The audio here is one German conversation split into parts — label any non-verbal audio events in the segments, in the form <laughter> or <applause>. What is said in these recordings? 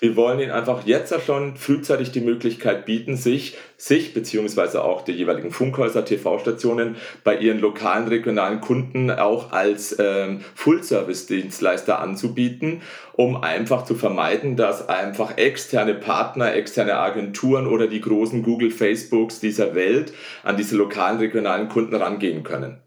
Wir wollen ihnen einfach jetzt schon frühzeitig die Möglichkeit bieten, sich, sich beziehungsweise auch die jeweiligen Funkhäuser, TV-Stationen bei ihren lokalen, regionalen Kunden auch als ähm, Full-Service-Dienstleister anzubieten, um einfach zu vermeiden, dass einfach externe Partner, externe Agenturen oder die großen Google, Facebooks dieser Welt an diese lokalen, regionalen Kunden rangehen können.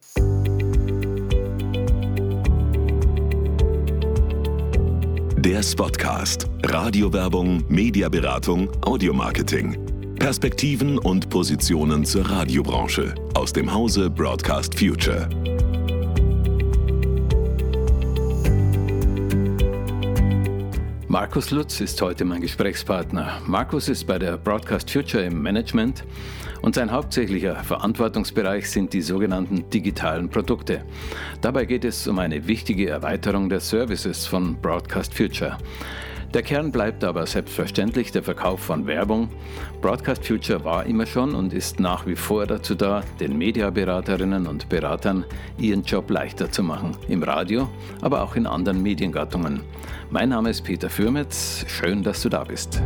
Der Spotcast. Radiowerbung, Mediaberatung, Audiomarketing. Perspektiven und Positionen zur Radiobranche aus dem Hause Broadcast Future. Markus Lutz ist heute mein Gesprächspartner. Markus ist bei der Broadcast Future im Management und sein hauptsächlicher Verantwortungsbereich sind die sogenannten digitalen Produkte. Dabei geht es um eine wichtige Erweiterung der Services von Broadcast Future. Der Kern bleibt aber selbstverständlich der Verkauf von Werbung. Broadcast Future war immer schon und ist nach wie vor dazu da, den Mediaberaterinnen und Beratern ihren Job leichter zu machen. Im Radio, aber auch in anderen Mediengattungen. Mein Name ist Peter Fürmetz. Schön, dass du da bist.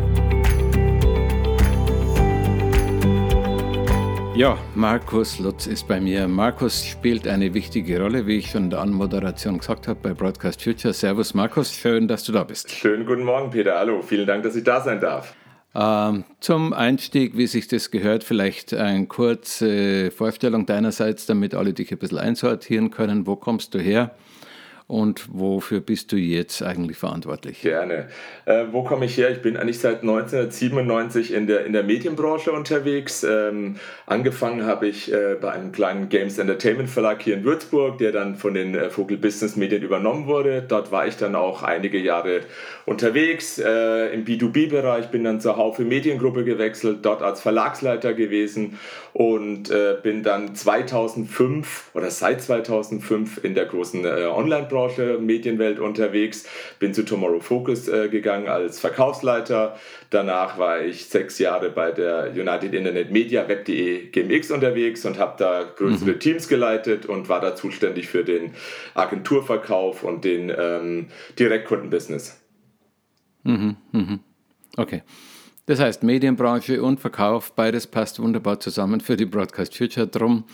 Ja, Markus Lutz ist bei mir. Markus spielt eine wichtige Rolle, wie ich schon in der Anmoderation gesagt habe, bei Broadcast Future. Servus Markus, schön, dass du da bist. Schönen guten Morgen, Peter. Hallo, vielen Dank, dass ich da sein darf. Ähm, zum Einstieg, wie sich das gehört, vielleicht eine kurze Vorstellung deinerseits, damit alle dich ein bisschen einsortieren können. Wo kommst du her? Und wofür bist du jetzt eigentlich verantwortlich? Gerne. Äh, wo komme ich her? Ich bin eigentlich seit 1997 in der, in der Medienbranche unterwegs. Ähm, angefangen habe ich äh, bei einem kleinen Games Entertainment Verlag hier in Würzburg, der dann von den äh, Vogel Business Medien übernommen wurde. Dort war ich dann auch einige Jahre unterwegs äh, im B2B-Bereich, bin dann zur Haufe Mediengruppe gewechselt, dort als Verlagsleiter gewesen und äh, bin dann 2005 oder seit 2005 in der großen äh, Online-Branche, Medienwelt unterwegs, bin zu Tomorrow Focus äh, gegangen als Verkaufsleiter. Danach war ich sechs Jahre bei der United Internet Media Web.de GMX unterwegs und habe da größere mhm. Teams geleitet und war da zuständig für den Agenturverkauf und den ähm, Direktkundenbusiness. Mhm, mhm. Okay. Das heißt, Medienbranche und Verkauf, beides passt wunderbar zusammen für die Broadcast Future. Drum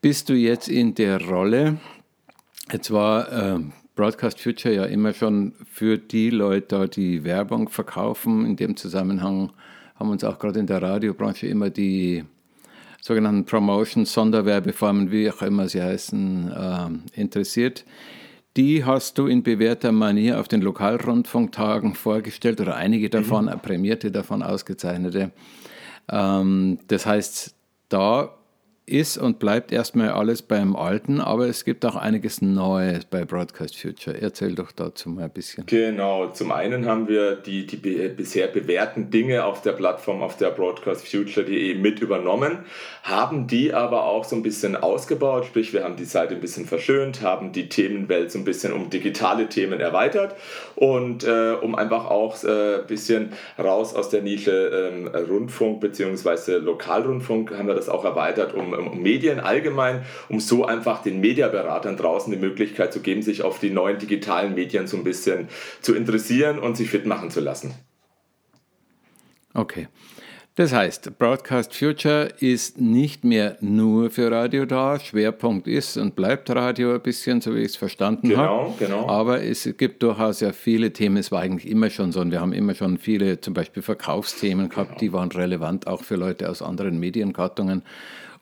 bist du jetzt in der Rolle. Jetzt war äh, Broadcast Future ja immer schon für die Leute, die Werbung verkaufen. In dem Zusammenhang haben uns auch gerade in der Radiobranche immer die sogenannten Promotions, Sonderwerbeformen, wie auch immer sie heißen, äh, interessiert. Die hast du in bewährter Manier auf den Lokalrundfunktagen vorgestellt oder einige davon, mhm. prämierte davon, ausgezeichnete. Ähm, das heißt, da ist und bleibt erstmal alles beim Alten, aber es gibt auch einiges Neues bei Broadcast Future. Erzähl doch dazu mal ein bisschen. Genau, zum einen haben wir die, die bisher bewährten Dinge auf der Plattform, auf der broadcastfuture.de mit übernommen, haben die aber auch so ein bisschen ausgebaut, sprich wir haben die Seite ein bisschen verschönt, haben die Themenwelt so ein bisschen um digitale Themen erweitert und äh, um einfach auch äh, ein bisschen raus aus der Nische ähm, Rundfunk bzw. Lokalrundfunk haben wir das auch erweitert um um Medien allgemein, um so einfach den Mediaberatern draußen die Möglichkeit zu geben, sich auf die neuen digitalen Medien so ein bisschen zu interessieren und sich fit machen zu lassen. Okay. Das heißt, Broadcast Future ist nicht mehr nur für Radio da. Schwerpunkt ist und bleibt Radio ein bisschen, so wie ich es verstanden genau, habe. Genau. Aber es gibt durchaus ja viele Themen. Es war eigentlich immer schon so. Und wir haben immer schon viele, zum Beispiel Verkaufsthemen gehabt, genau. die waren relevant auch für Leute aus anderen Mediengattungen.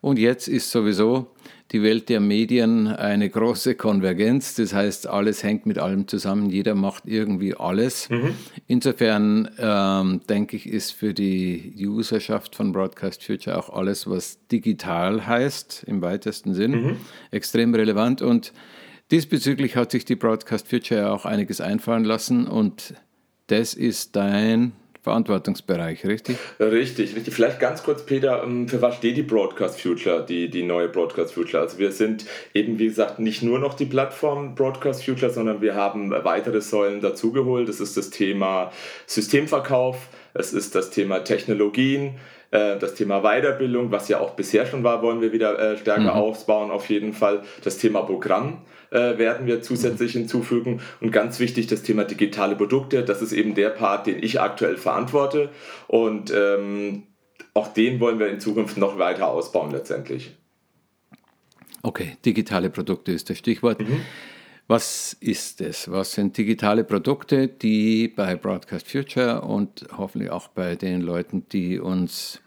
Und jetzt ist sowieso die Welt der Medien eine große Konvergenz. Das heißt, alles hängt mit allem zusammen. Jeder macht irgendwie alles. Mhm. Insofern ähm, denke ich, ist für die Userschaft von Broadcast Future auch alles, was digital heißt, im weitesten Sinn, mhm. extrem relevant. Und diesbezüglich hat sich die Broadcast Future auch einiges einfallen lassen. Und das ist dein Verantwortungsbereich, richtig? Richtig, richtig. Vielleicht ganz kurz, Peter, ähm, für was steht die Broadcast Future, die, die neue Broadcast Future? Also wir sind eben, wie gesagt, nicht nur noch die Plattform Broadcast Future, sondern wir haben weitere Säulen dazugeholt. Das ist das Thema Systemverkauf, es ist das Thema Technologien, äh, das Thema Weiterbildung, was ja auch bisher schon war, wollen wir wieder äh, stärker mhm. ausbauen, auf jeden Fall. Das Thema Programm äh, werden wir zusätzlich hinzufügen. Und ganz wichtig, das Thema digitale Produkte. Das ist eben der Part, den ich aktuell verantworte. Und ähm, auch den wollen wir in Zukunft noch weiter ausbauen letztendlich. Okay, digitale Produkte ist das Stichwort. Mhm. Was ist es? Was sind digitale Produkte, die bei Broadcast Future und hoffentlich auch bei den Leuten, die uns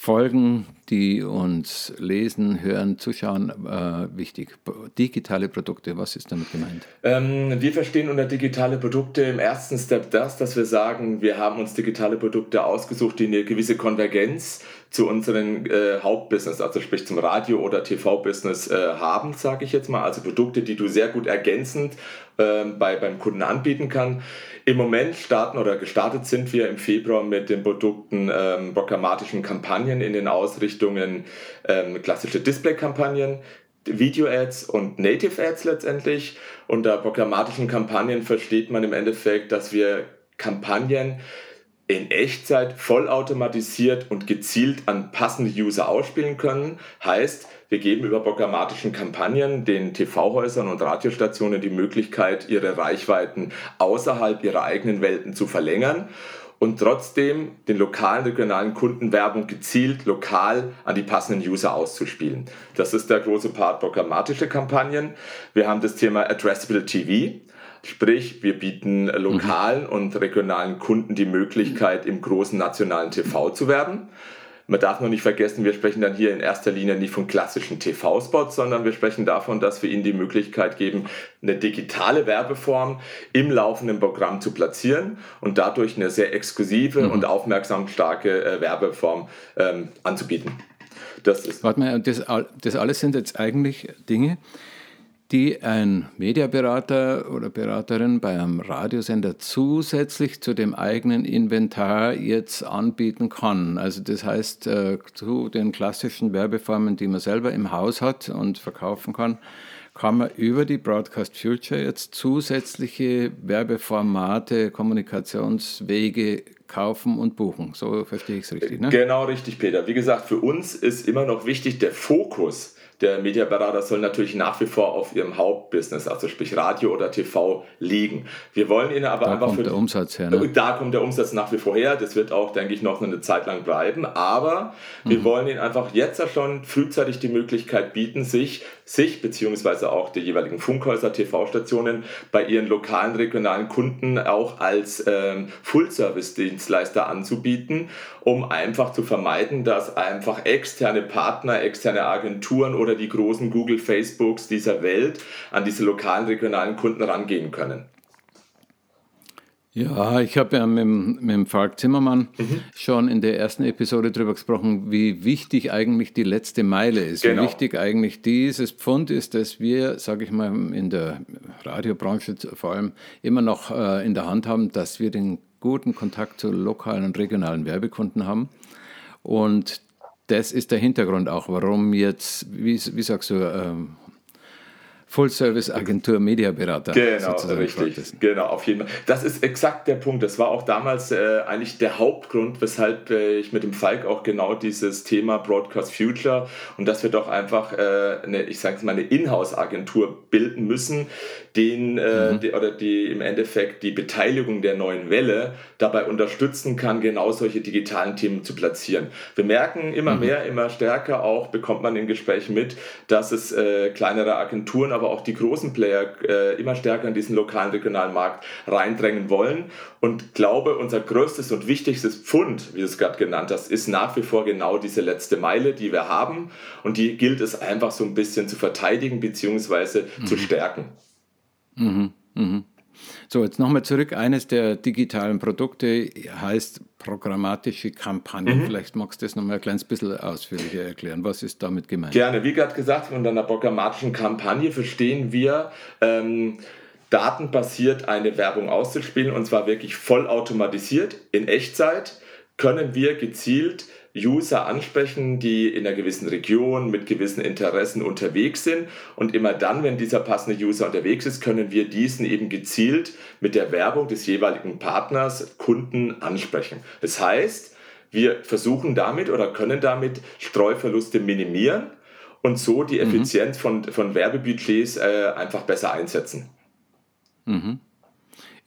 folgen, die uns lesen, hören, zuschauen, äh, wichtig. Digitale Produkte, was ist damit gemeint? Ähm, wir verstehen unter digitale Produkte im ersten Step das, dass wir sagen, wir haben uns digitale Produkte ausgesucht, die eine gewisse Konvergenz zu unserem äh, Hauptbusiness, also sprich zum Radio- oder TV-Business äh, haben, sage ich jetzt mal. Also Produkte, die du sehr gut ergänzend äh, bei, beim Kunden anbieten kann. Im Moment starten oder gestartet sind wir im Februar mit den Produkten ähm, programmatischen Kampagnen in den Ausrichtungen ähm, klassische Display-Kampagnen, Video-Ads und Native-Ads letztendlich. Unter programmatischen Kampagnen versteht man im Endeffekt, dass wir Kampagnen in Echtzeit vollautomatisiert und gezielt an passende User ausspielen können. Heißt, wir geben über programmatischen Kampagnen den TV-Häusern und Radiostationen die Möglichkeit, ihre Reichweiten außerhalb ihrer eigenen Welten zu verlängern und trotzdem den lokalen, regionalen Kunden Werbung gezielt lokal an die passenden User auszuspielen. Das ist der große Part programmatische Kampagnen. Wir haben das Thema Addressable TV. Sprich, wir bieten lokalen mhm. und regionalen Kunden die Möglichkeit, im großen nationalen TV zu werben. Man darf noch nicht vergessen, wir sprechen dann hier in erster Linie nicht von klassischen TV-Spots, sondern wir sprechen davon, dass wir ihnen die Möglichkeit geben, eine digitale Werbeform im laufenden Programm zu platzieren und dadurch eine sehr exklusive mhm. und aufmerksamstarke äh, Werbeform ähm, anzubieten. Das ist. Warte mal, das, das alles sind jetzt eigentlich Dinge, die ein Mediaberater oder Beraterin bei einem Radiosender zusätzlich zu dem eigenen Inventar jetzt anbieten kann. Also das heißt, äh, zu den klassischen Werbeformen, die man selber im Haus hat und verkaufen kann, kann man über die Broadcast Future jetzt zusätzliche Werbeformate, Kommunikationswege kaufen und buchen. So verstehe ich es richtig. Ne? Genau richtig, Peter. Wie gesagt, für uns ist immer noch wichtig der Fokus der Mediaberater soll natürlich nach wie vor auf ihrem Hauptbusiness, also sprich Radio oder TV, liegen. Wir wollen ihnen aber da einfach kommt für der Umsatz her. Ne? Da kommt der Umsatz nach wie vor her. Das wird auch, denke ich, noch eine Zeit lang bleiben. Aber mhm. wir wollen ihnen einfach jetzt schon frühzeitig die Möglichkeit bieten, sich, sich beziehungsweise auch die jeweiligen Funkhäuser, TV-Stationen bei ihren lokalen, regionalen Kunden auch als ähm, Full-Service-Dienstleister anzubieten, um einfach zu vermeiden, dass einfach externe Partner, externe Agenturen oder die großen Google, Facebooks dieser Welt an diese lokalen, regionalen Kunden rangehen können. Ja, ich habe ja mit, mit dem Falk Zimmermann mhm. schon in der ersten Episode darüber gesprochen, wie wichtig eigentlich die letzte Meile ist. Genau. Wie wichtig eigentlich dieses Pfund ist, dass wir, sage ich mal, in der Radiobranche vor allem immer noch äh, in der Hand haben, dass wir den guten Kontakt zu lokalen und regionalen Werbekunden haben. Und das ist der Hintergrund auch, warum jetzt, wie, wie sagst du, ähm, Full-Service-Agentur Mediaberater. Genau, richtig. Genau, auf jeden Fall. Das ist exakt der Punkt. Das war auch damals äh, eigentlich der Hauptgrund, weshalb äh, ich mit dem Falk auch genau dieses Thema Broadcast Future und dass wir doch einfach äh, eine, ich sage mal, eine Inhouse-Agentur bilden müssen, den äh, mhm. die, oder die im Endeffekt die Beteiligung der neuen Welle dabei unterstützen kann, genau solche digitalen Themen zu platzieren. Wir merken immer mhm. mehr, immer stärker auch, bekommt man in Gesprächen mit, dass es äh, kleinere Agenturen aber auch die großen Player äh, immer stärker in diesen lokalen, regionalen Markt reindrängen wollen. Und glaube, unser größtes und wichtigstes Pfund, wie du es gerade genannt hast, ist nach wie vor genau diese letzte Meile, die wir haben. Und die gilt es einfach so ein bisschen zu verteidigen bzw. Mhm. zu stärken. Mhm. Mhm. So, jetzt nochmal zurück. Eines der digitalen Produkte heißt programmatische Kampagne. Mhm. Vielleicht magst du das nochmal ein kleines bisschen ausführlicher erklären. Was ist damit gemeint? Gerne. Wie gerade gesagt, unter einer programmatischen Kampagne verstehen wir, ähm, datenbasiert eine Werbung auszuspielen und zwar wirklich vollautomatisiert in Echtzeit können wir gezielt User ansprechen, die in einer gewissen Region mit gewissen Interessen unterwegs sind. Und immer dann, wenn dieser passende User unterwegs ist, können wir diesen eben gezielt mit der Werbung des jeweiligen Partners, Kunden ansprechen. Das heißt, wir versuchen damit oder können damit Streuverluste minimieren und so die mhm. Effizienz mhm. von, von Werbebudgets äh, einfach besser einsetzen. Mhm.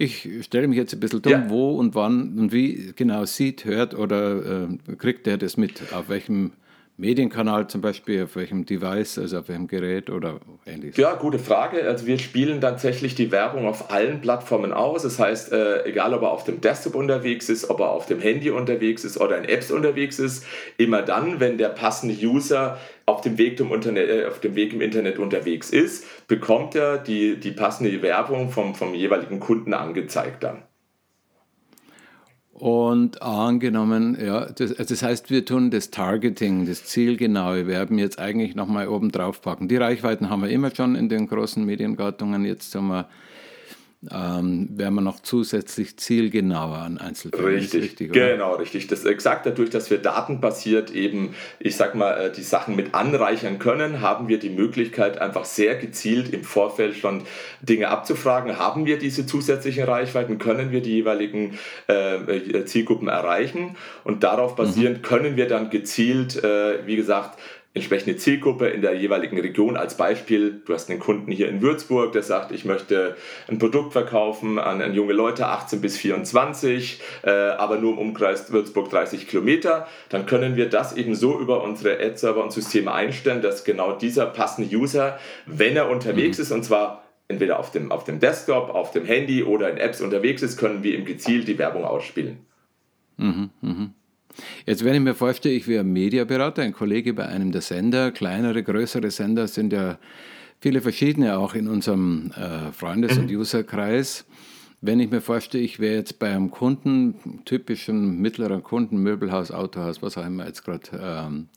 Ich stelle mich jetzt ein bisschen dumm, ja. wo und wann und wie genau sieht, hört oder äh, kriegt der das mit? Auf welchem Medienkanal zum Beispiel, auf welchem Device, also auf welchem Gerät oder ähnliches? Ja, gute Frage. Also wir spielen tatsächlich die Werbung auf allen Plattformen aus. Das heißt, äh, egal ob er auf dem Desktop unterwegs ist, ob er auf dem Handy unterwegs ist oder in Apps unterwegs ist, immer dann, wenn der passende User auf dem Weg, im Internet, äh, auf dem Weg im Internet unterwegs ist, bekommt er die, die passende Werbung vom, vom jeweiligen Kunden angezeigt dann. Und angenommen, ja, das, also das, heißt, wir tun das Targeting, das zielgenaue Werben jetzt eigentlich nochmal oben drauf packen. Die Reichweiten haben wir immer schon in den großen Mediengattungen. Jetzt haben wir ähm, wären wir noch zusätzlich zielgenauer an Einzelfällen. Richtig, richtig genau, richtig. Das ist exakt dadurch, dass wir datenbasiert eben, ich sag mal, äh, die Sachen mit anreichern können, haben wir die Möglichkeit, einfach sehr gezielt im Vorfeld schon Dinge abzufragen. Haben wir diese zusätzlichen Reichweiten? Können wir die jeweiligen äh, Zielgruppen erreichen? Und darauf basierend mhm. können wir dann gezielt, äh, wie gesagt, entsprechende Zielgruppe in der jeweiligen Region. Als Beispiel, du hast einen Kunden hier in Würzburg, der sagt, ich möchte ein Produkt verkaufen an, an junge Leute 18 bis 24, äh, aber nur im Umkreis Würzburg 30 Kilometer. Dann können wir das eben so über unsere Ad-Server und Systeme einstellen, dass genau dieser passende User, wenn er unterwegs mhm. ist, und zwar entweder auf dem, auf dem Desktop, auf dem Handy oder in Apps unterwegs ist, können wir ihm gezielt die Werbung ausspielen. Mhm, mh. Jetzt, wenn ich mir vorstelle, ich wäre Mediaberater, ein Kollege bei einem der Sender, kleinere, größere Sender sind ja viele verschiedene auch in unserem äh, Freundes- und mhm. Userkreis. Wenn ich mir vorstelle, ich wäre jetzt bei einem Kunden, typischen mittleren Kunden, Möbelhaus, Autohaus, was auch immer jetzt gerade ähm,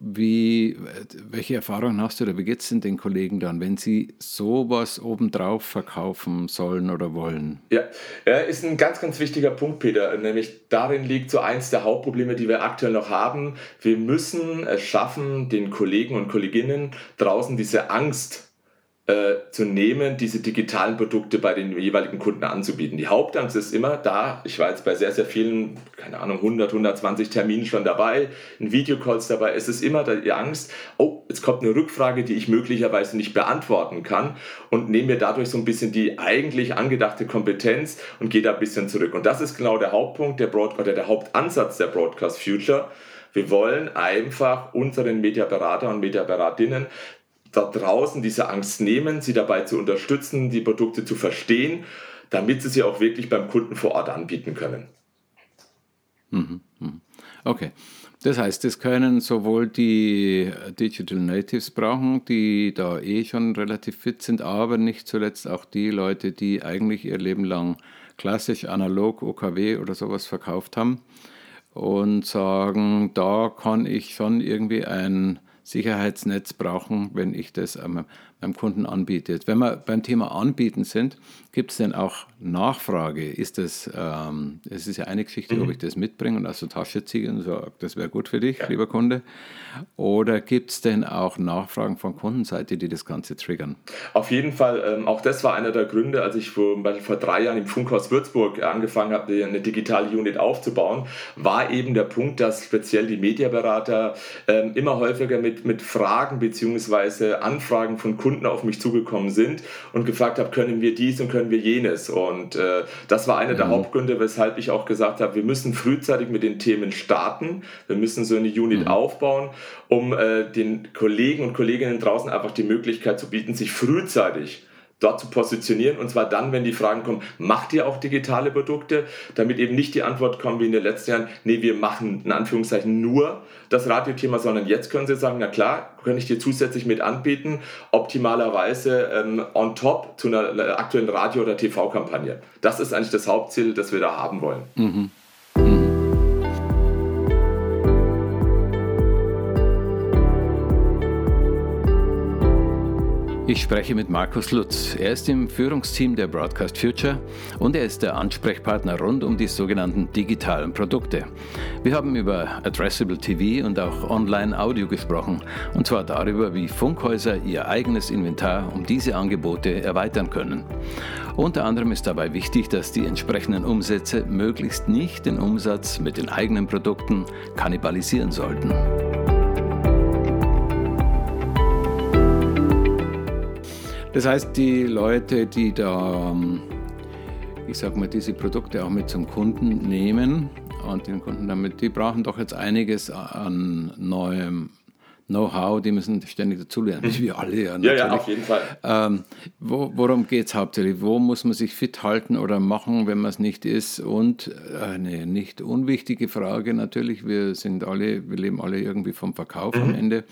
wie, welche Erfahrungen hast du oder wie geht es denn den Kollegen dann, wenn sie sowas obendrauf verkaufen sollen oder wollen? Ja, ja, ist ein ganz, ganz wichtiger Punkt, Peter. Nämlich darin liegt so eins der Hauptprobleme, die wir aktuell noch haben. Wir müssen es schaffen, den Kollegen und Kolleginnen draußen diese Angst äh, zu nehmen, diese digitalen Produkte bei den jeweiligen Kunden anzubieten. Die Hauptangst ist immer da. Ich war jetzt bei sehr, sehr vielen, keine Ahnung, 100, 120 Terminen schon dabei, in Videocalls dabei. Es ist immer die Angst, oh, jetzt kommt eine Rückfrage, die ich möglicherweise nicht beantworten kann und nehme mir dadurch so ein bisschen die eigentlich angedachte Kompetenz und gehe da ein bisschen zurück. Und das ist genau der Hauptpunkt der Broad oder der Hauptansatz der Broadcast Future. Wir wollen einfach unseren Mediaberater und Mediaberatinnen da draußen diese Angst nehmen, sie dabei zu unterstützen, die Produkte zu verstehen, damit sie sie auch wirklich beim Kunden vor Ort anbieten können. Mhm, mhm. Okay. Das heißt, das können sowohl die Digital Natives brauchen, die da eh schon relativ fit sind, aber nicht zuletzt auch die Leute, die eigentlich ihr Leben lang klassisch analog OKW oder sowas verkauft haben und sagen, da kann ich schon irgendwie ein Sicherheitsnetz brauchen, wenn ich das meinem Kunden anbiete. Wenn wir beim Thema Anbieten sind, gibt es denn auch Nachfrage? Ist das, ähm, es ist ja eine Geschichte, mhm. ob ich das mitbringe und aus der Tasche ziehe und sage, das wäre gut für dich, ja. lieber Kunde. Oder gibt es denn auch Nachfragen von Kundenseite, die das Ganze triggern? Auf jeden Fall, ähm, auch das war einer der Gründe, als ich vor, vor drei Jahren im Funkhaus Würzburg angefangen habe, eine digitale Unit aufzubauen, war eben der Punkt, dass speziell die Mediaberater ähm, immer häufiger mit, mit Fragen bzw. Anfragen von Kunden auf mich zugekommen sind und gefragt habe, können wir dies und können wir jenes. Und äh, das war einer mhm. der Hauptgründe, weshalb ich auch gesagt habe, wir müssen frühzeitig mit den Themen starten. Wir müssen so eine Unit mhm. aufbauen, um äh, den Kollegen und Kolleginnen draußen einfach die Möglichkeit zu bieten, sich frühzeitig dort zu positionieren und zwar dann, wenn die Fragen kommen, macht ihr auch digitale Produkte, damit eben nicht die Antwort kommt wie in den letzten Jahren, nee, wir machen in Anführungszeichen nur das Radiothema, sondern jetzt können sie sagen, na klar, kann ich dir zusätzlich mit anbieten, optimalerweise ähm, on top zu einer äh, aktuellen Radio- oder TV-Kampagne. Das ist eigentlich das Hauptziel, das wir da haben wollen. Mhm. Ich spreche mit Markus Lutz. Er ist im Führungsteam der Broadcast Future und er ist der Ansprechpartner rund um die sogenannten digitalen Produkte. Wir haben über Addressable TV und auch Online-Audio gesprochen und zwar darüber, wie Funkhäuser ihr eigenes Inventar um diese Angebote erweitern können. Unter anderem ist dabei wichtig, dass die entsprechenden Umsätze möglichst nicht den Umsatz mit den eigenen Produkten kannibalisieren sollten. Das heißt, die Leute, die da, ähm, ich sag mal, diese Produkte auch mit zum Kunden nehmen und den Kunden damit, die brauchen doch jetzt einiges an neuem Know-how, die müssen ständig dazulernen, wie <laughs> wir alle ja. Ja, ja, auf jeden Fall. Ähm, wo, worum geht es hauptsächlich? Wo muss man sich fit halten oder machen, wenn man es nicht ist? Und eine nicht unwichtige Frage natürlich, wir sind alle, wir leben alle irgendwie vom Verkauf mhm. am Ende.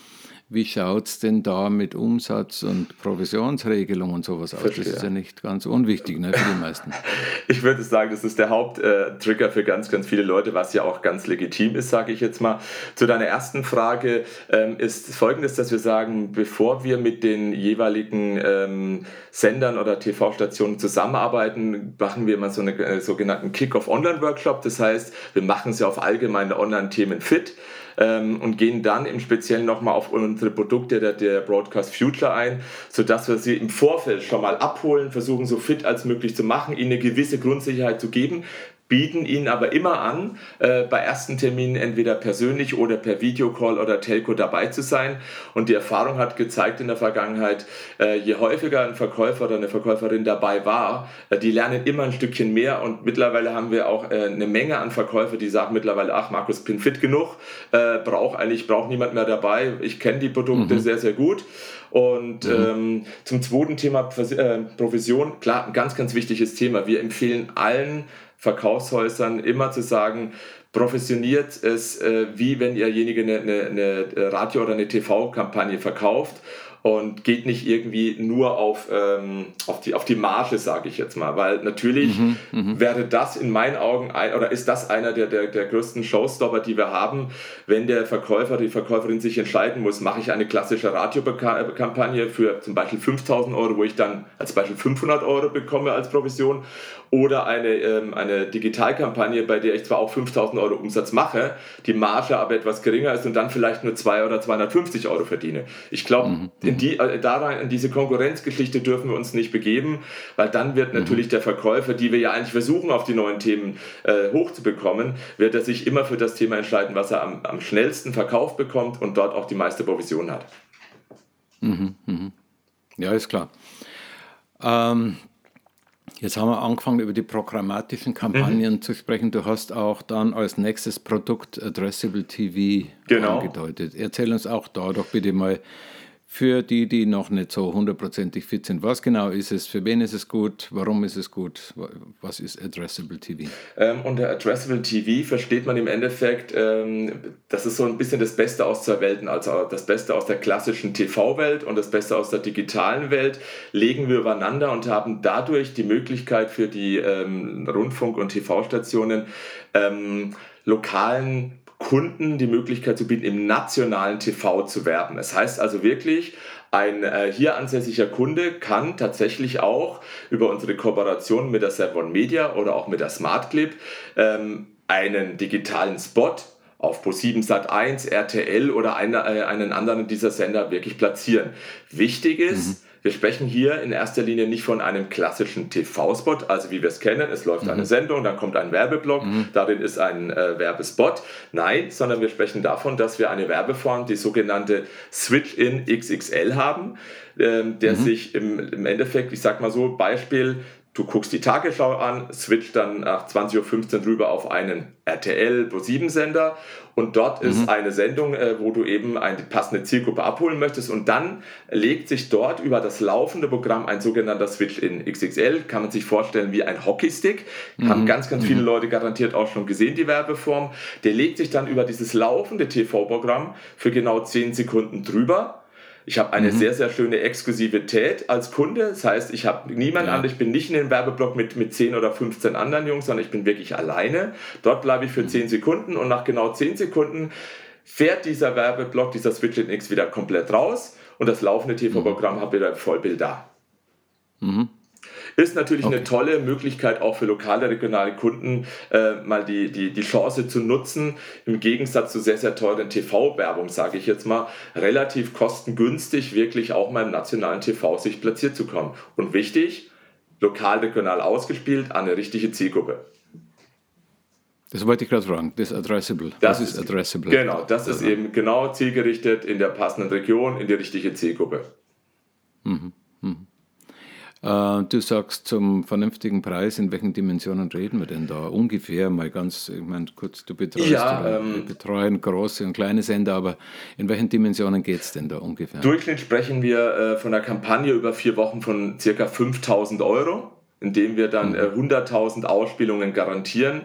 Wie schaut es denn da mit Umsatz- und Provisionsregelung und sowas aus? Verstehe. Das ist ja nicht ganz unwichtig ne, für die meisten. <laughs> Ich würde sagen, das ist der Haupttrigger für ganz, ganz viele Leute, was ja auch ganz legitim ist, sage ich jetzt mal. Zu deiner ersten Frage ähm, ist folgendes, dass wir sagen, bevor wir mit den jeweiligen ähm, Sendern oder TV-Stationen zusammenarbeiten, machen wir immer so einen äh, sogenannten Kick-Off-Online-Workshop. Das heißt, wir machen sie auf allgemeine Online-Themen fit ähm, und gehen dann im Speziellen nochmal auf unsere Produkte der, der Broadcast Future ein, sodass wir sie im Vorfeld schon mal abholen, versuchen so fit als möglich zu machen, ihnen eine gewisse Grundsicherheit zu geben, bieten ihnen aber immer an, äh, bei ersten Terminen entweder persönlich oder per Videocall oder Telco dabei zu sein. Und die Erfahrung hat gezeigt in der Vergangenheit, äh, je häufiger ein Verkäufer oder eine Verkäuferin dabei war, äh, die lernen immer ein Stückchen mehr. Und mittlerweile haben wir auch äh, eine Menge an Verkäufer, die sagen mittlerweile, ach Markus, bin fit genug, äh, brauche eigentlich braucht niemand mehr dabei. Ich kenne die Produkte mhm. sehr, sehr gut. Und mhm. ähm, zum zweiten Thema äh, Provision, klar, ein ganz, ganz wichtiges Thema. Wir empfehlen allen Verkaufshäusern immer zu sagen, professioniert es, äh, wie wenn ihrjenige eine, eine, eine Radio- oder eine TV-Kampagne verkauft und geht nicht irgendwie nur auf, ähm, auf, die, auf die Marge, sage ich jetzt mal. Weil natürlich mhm, mhm, wäre das in meinen Augen ein, oder ist das einer der, der, der größten Showstopper, die wir haben, wenn der Verkäufer, die Verkäuferin sich entscheiden muss, mache ich eine klassische Radiokampagne für zum Beispiel 5000 Euro, wo ich dann als Beispiel 500 Euro bekomme als Provision oder eine, ähm, eine Digitalkampagne, bei der ich zwar auch 5000 Euro Umsatz mache, die Marge aber etwas geringer ist und dann vielleicht nur 2 oder 250 Euro verdiene. Ich glaube, mhm. in, die, äh, daran, in diese Konkurrenzgeschichte dürfen wir uns nicht begeben, weil dann wird mhm. natürlich der Verkäufer, die wir ja eigentlich versuchen, auf die neuen Themen äh, hochzubekommen, wird er sich immer für das Thema entscheiden, was er am, am schnellsten verkauft bekommt und dort auch die meiste Provision hat. Mhm, mh. Ja, ist klar. Ähm, Jetzt haben wir angefangen, über die programmatischen Kampagnen mhm. zu sprechen. Du hast auch dann als nächstes Produkt Addressable TV genau. angedeutet. Erzähl uns auch da doch bitte mal, für die, die noch nicht so hundertprozentig fit sind. Was genau ist es? Für wen ist es gut? Warum ist es gut? Was ist Addressable TV? Ähm, unter Addressable TV versteht man im Endeffekt, ähm, das ist so ein bisschen das Beste aus zwei Welten, also das Beste aus der klassischen TV-Welt und das Beste aus der digitalen Welt legen wir übereinander und haben dadurch die Möglichkeit für die ähm, Rundfunk- und TV-Stationen ähm, lokalen Kunden die Möglichkeit zu bieten, im nationalen TV zu werben. Das heißt also wirklich, ein äh, hier ansässiger Kunde kann tatsächlich auch über unsere Kooperation mit der Sevon Media oder auch mit der Smart Clip ähm, einen digitalen Spot auf Pro7 Sat1, RTL oder eine, äh, einen anderen dieser Sender wirklich platzieren. Wichtig ist, mhm wir sprechen hier in erster Linie nicht von einem klassischen TV-Spot, also wie wir es kennen, es läuft mhm. eine Sendung, dann kommt ein Werbeblock, mhm. darin ist ein äh, Werbespot. Nein, sondern wir sprechen davon, dass wir eine Werbeform, die sogenannte Switch-in XXL haben, äh, der mhm. sich im, im Endeffekt, ich sag mal so, Beispiel, du guckst die Tagesschau an, switcht dann nach 20.15 Uhr rüber auf einen RTL Pro 7 Sender und dort mhm. ist eine Sendung, äh, wo du eben eine passende Zielgruppe abholen möchtest und dann legt sich dort über das laufende Programm ein sogenannter Switch in XXL, kann man sich vorstellen wie ein Hockeystick, mhm. haben ganz, ganz viele mhm. Leute garantiert auch schon gesehen, die Werbeform, der legt sich dann über dieses laufende TV-Programm für genau 10 Sekunden drüber ich habe eine mhm. sehr, sehr schöne Exklusivität als Kunde. Das heißt, ich habe niemanden ja. an, ich bin nicht in den Werbeblock mit, mit 10 oder 15 anderen Jungs, sondern ich bin wirklich alleine. Dort bleibe ich für mhm. 10 Sekunden und nach genau 10 Sekunden fährt dieser Werbeblock, dieser Switch X wieder komplett raus und das laufende TV-Programm mhm. haben wir da Vollbild da. Mhm. Ist natürlich okay. eine tolle Möglichkeit auch für lokale, regionale Kunden, äh, mal die, die, die Chance zu nutzen, im Gegensatz zu sehr, sehr teuren TV-Werbung, sage ich jetzt mal, relativ kostengünstig wirklich auch mal im nationalen TV sich platziert zu kommen. Und wichtig, lokal, regional ausgespielt an eine richtige Zielgruppe. Das wollte ich gerade fragen, das Addressable. Das, das ist Addressable. Genau, das ist eben genau zielgerichtet in der passenden Region, in die richtige Zielgruppe. Mhm. Äh, du sagst zum vernünftigen Preis, in welchen Dimensionen reden wir denn da? Ungefähr mal ganz, ich meine, kurz, du betreust, ja, ähm, betreuen große und kleine Sender, aber in welchen Dimensionen geht es denn da ungefähr? Durchschnitt sprechen wir äh, von einer Kampagne über vier Wochen von circa 5000 Euro indem wir dann äh, 100.000 Ausspielungen garantieren.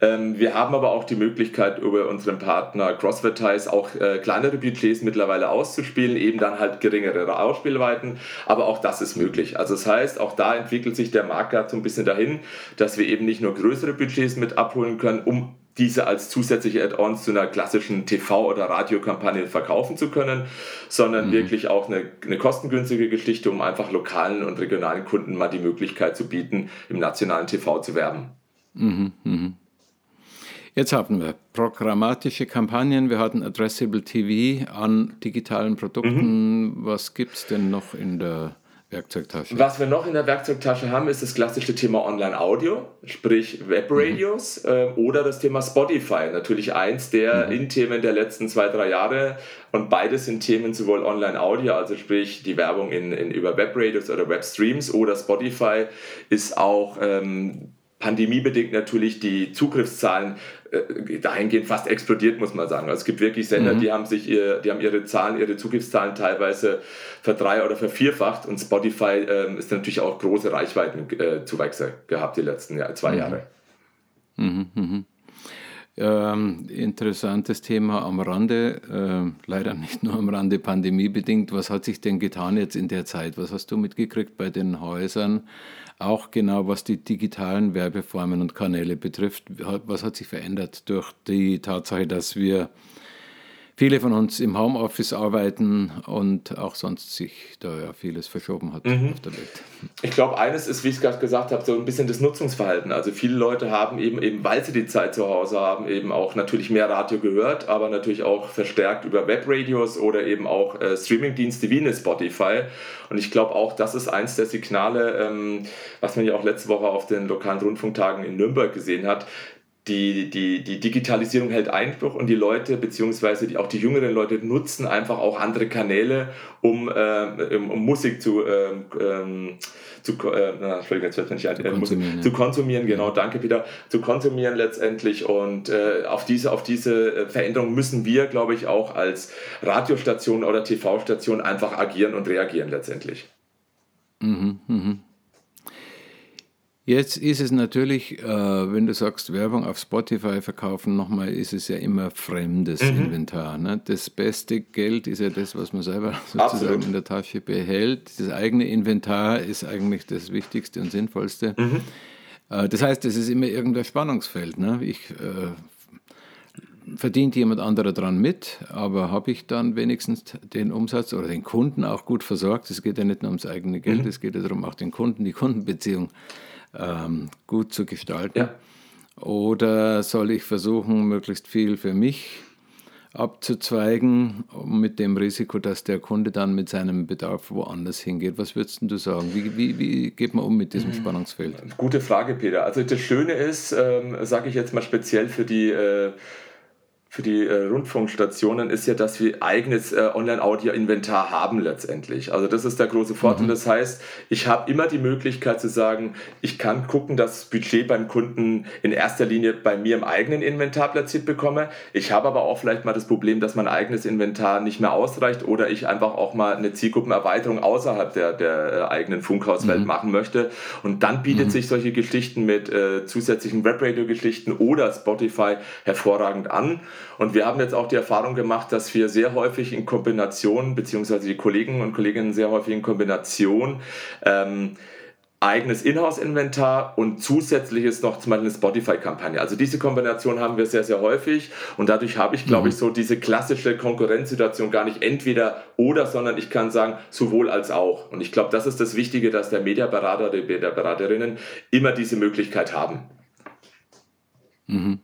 Ähm, wir haben aber auch die Möglichkeit, über unseren Partner CrossFit auch äh, kleinere Budgets mittlerweile auszuspielen, eben dann halt geringere Ausspielweiten. Aber auch das ist möglich. Also das heißt, auch da entwickelt sich der Markt gerade so ein bisschen dahin, dass wir eben nicht nur größere Budgets mit abholen können, um diese als zusätzliche Add-ons zu einer klassischen TV- oder Radiokampagne verkaufen zu können, sondern mhm. wirklich auch eine, eine kostengünstige Geschichte, um einfach lokalen und regionalen Kunden mal die Möglichkeit zu bieten, im nationalen TV zu werben. Mhm, mh. Jetzt haben wir programmatische Kampagnen, wir hatten Addressable TV an digitalen Produkten. Mhm. Was gibt es denn noch in der Werkzeugtasche. Was wir noch in der Werkzeugtasche haben, ist das klassische Thema Online-Audio, sprich Webradios mhm. äh, oder das Thema Spotify. Natürlich eins der mhm. In-Themen der letzten zwei, drei Jahre. Und beides sind Themen sowohl Online-Audio, also sprich die Werbung in, in, über Webradios oder Webstreams oder Spotify ist auch ähm, pandemiebedingt natürlich die Zugriffszahlen äh, dahingehend fast explodiert, muss man sagen. Also es gibt wirklich Sender, mhm. die haben sich ihr, die haben ihre Zahlen, ihre Zugriffszahlen teilweise verdrei- oder vervierfacht und Spotify ähm, ist natürlich auch große Reichweitenzuwächse äh, gehabt die letzten Jahr, zwei mhm. Jahre. Mhm, mhm. Ähm, interessantes Thema am Rande, äh, leider nicht nur am Rande pandemiebedingt. Was hat sich denn getan jetzt in der Zeit? Was hast du mitgekriegt bei den Häusern? auch genau was die digitalen Werbeformen und Kanäle betrifft. Was hat sich verändert durch die Tatsache, dass wir viele von uns im Homeoffice arbeiten und auch sonst sich da ja vieles verschoben hat mhm. auf der Welt. Ich glaube, eines ist, wie ich es gerade gesagt habe, so ein bisschen das Nutzungsverhalten. Also viele Leute haben eben, eben, weil sie die Zeit zu Hause haben, eben auch natürlich mehr Radio gehört, aber natürlich auch verstärkt über Webradios oder eben auch äh, Streamingdienste wie eine Spotify. Und ich glaube auch, das ist eins der Signale, ähm, was man ja auch letzte Woche auf den lokalen Rundfunktagen in Nürnberg gesehen hat, die, die, die Digitalisierung hält Einspruch und die Leute, beziehungsweise die, auch die jüngeren Leute nutzen einfach auch andere Kanäle, um, äh, um Musik zu, ähm, ähm, zu, äh, na, Entschuldigung, jetzt nicht ein, zu, konsumieren, ja. zu konsumieren, genau, danke Peter, zu konsumieren letztendlich und äh, auf diese, auf diese äh, Veränderung müssen wir, glaube ich, auch als Radiostation oder TV-Station einfach agieren und reagieren letztendlich. Mhm, mhm. Jetzt ist es natürlich, äh, wenn du sagst, Werbung auf Spotify verkaufen, nochmal ist es ja immer fremdes mhm. Inventar. Ne? Das beste Geld ist ja das, was man selber <laughs> sozusagen Absolut. in der Tasche behält. Das eigene Inventar ist eigentlich das Wichtigste und Sinnvollste. Mhm. Äh, das heißt, es ist immer irgendein Spannungsfeld. Ne? Ich äh, verdient jemand anderer dran mit, aber habe ich dann wenigstens den Umsatz oder den Kunden auch gut versorgt? Es geht ja nicht nur ums eigene Geld, mhm. es geht ja darum, auch den Kunden, die Kundenbeziehung ähm, gut zu gestalten? Ja. Oder soll ich versuchen, möglichst viel für mich abzuzweigen, mit dem Risiko, dass der Kunde dann mit seinem Bedarf woanders hingeht? Was würdest du sagen? Wie, wie, wie geht man um mit diesem mhm. Spannungsfeld? Gute Frage, Peter. Also das Schöne ist, ähm, sage ich jetzt mal speziell für die äh, für die äh, Rundfunkstationen ist ja, dass wir eigenes äh, Online-Audio-Inventar haben letztendlich. Also das ist der große Vorteil. Mhm. Das heißt, ich habe immer die Möglichkeit zu sagen, ich kann gucken, dass das Budget beim Kunden in erster Linie bei mir im eigenen Inventar platziert bekomme. Ich habe aber auch vielleicht mal das Problem, dass mein eigenes Inventar nicht mehr ausreicht oder ich einfach auch mal eine Zielgruppenerweiterung außerhalb der, der äh, eigenen Funkhauswelt mhm. machen möchte. Und dann bietet mhm. sich solche Geschichten mit äh, zusätzlichen Webradio-Geschichten oder Spotify hervorragend an. Und wir haben jetzt auch die Erfahrung gemacht, dass wir sehr häufig in Kombination, beziehungsweise die Kollegen und Kolleginnen sehr häufig in Kombination, ähm, eigenes Inhouse-Inventar und zusätzliches noch zum Beispiel eine Spotify-Kampagne. Also diese Kombination haben wir sehr, sehr häufig und dadurch habe ich, glaube mhm. ich, so diese klassische Konkurrenzsituation gar nicht entweder oder, sondern ich kann sagen sowohl als auch. Und ich glaube, das ist das Wichtige, dass der Mediaberater oder die Mediaberaterinnen immer diese Möglichkeit haben. Mhm.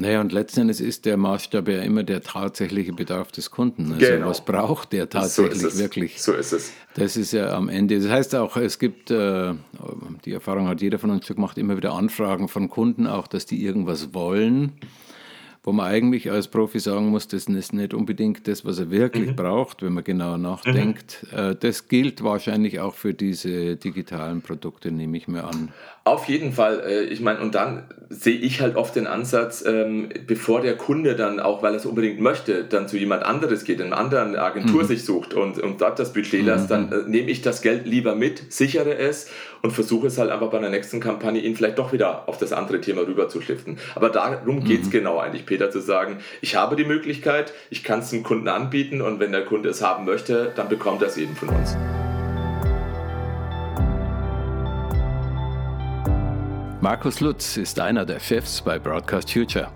Naja, und letzten Endes ist der Maßstab ja immer der tatsächliche Bedarf des Kunden. Also genau. was braucht der tatsächlich so wirklich? So ist es. Das ist ja am Ende. Das heißt auch, es gibt, äh, die Erfahrung hat jeder von uns schon gemacht, immer wieder Anfragen von Kunden auch, dass die irgendwas wollen wo man eigentlich als Profi sagen muss, das ist nicht unbedingt das, was er wirklich mhm. braucht, wenn man genauer nachdenkt. Mhm. Das gilt wahrscheinlich auch für diese digitalen Produkte, nehme ich mir an. Auf jeden Fall. Äh, ich meine, und dann sehe ich halt oft den Ansatz, ähm, bevor der Kunde dann, auch weil er es unbedingt möchte, dann zu jemand anderes geht, in einer anderen Agentur mhm. sich sucht und, und dort das Budget lässt, dann mhm. äh, nehme ich das Geld lieber mit, sichere es und versuche es halt einfach bei der nächsten Kampagne ihn vielleicht doch wieder auf das andere Thema rüber zu schliften. Aber darum geht es mhm. genau eigentlich, Peter, zu sagen, ich habe die Möglichkeit, ich kann es dem Kunden anbieten und wenn der Kunde es haben möchte, dann bekommt er es eben von uns. Markus Lutz ist einer der Chefs bei Broadcast Future.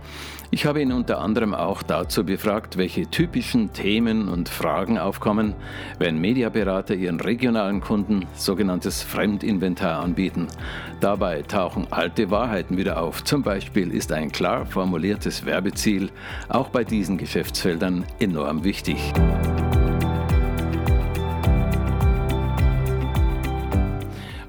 Ich habe ihn unter anderem auch dazu befragt, welche typischen Themen und Fragen aufkommen, wenn Mediaberater ihren regionalen Kunden sogenanntes Fremdinventar anbieten. Dabei tauchen alte Wahrheiten wieder auf. Zum Beispiel ist ein klar formuliertes Werbeziel auch bei diesen Geschäftsfeldern enorm wichtig.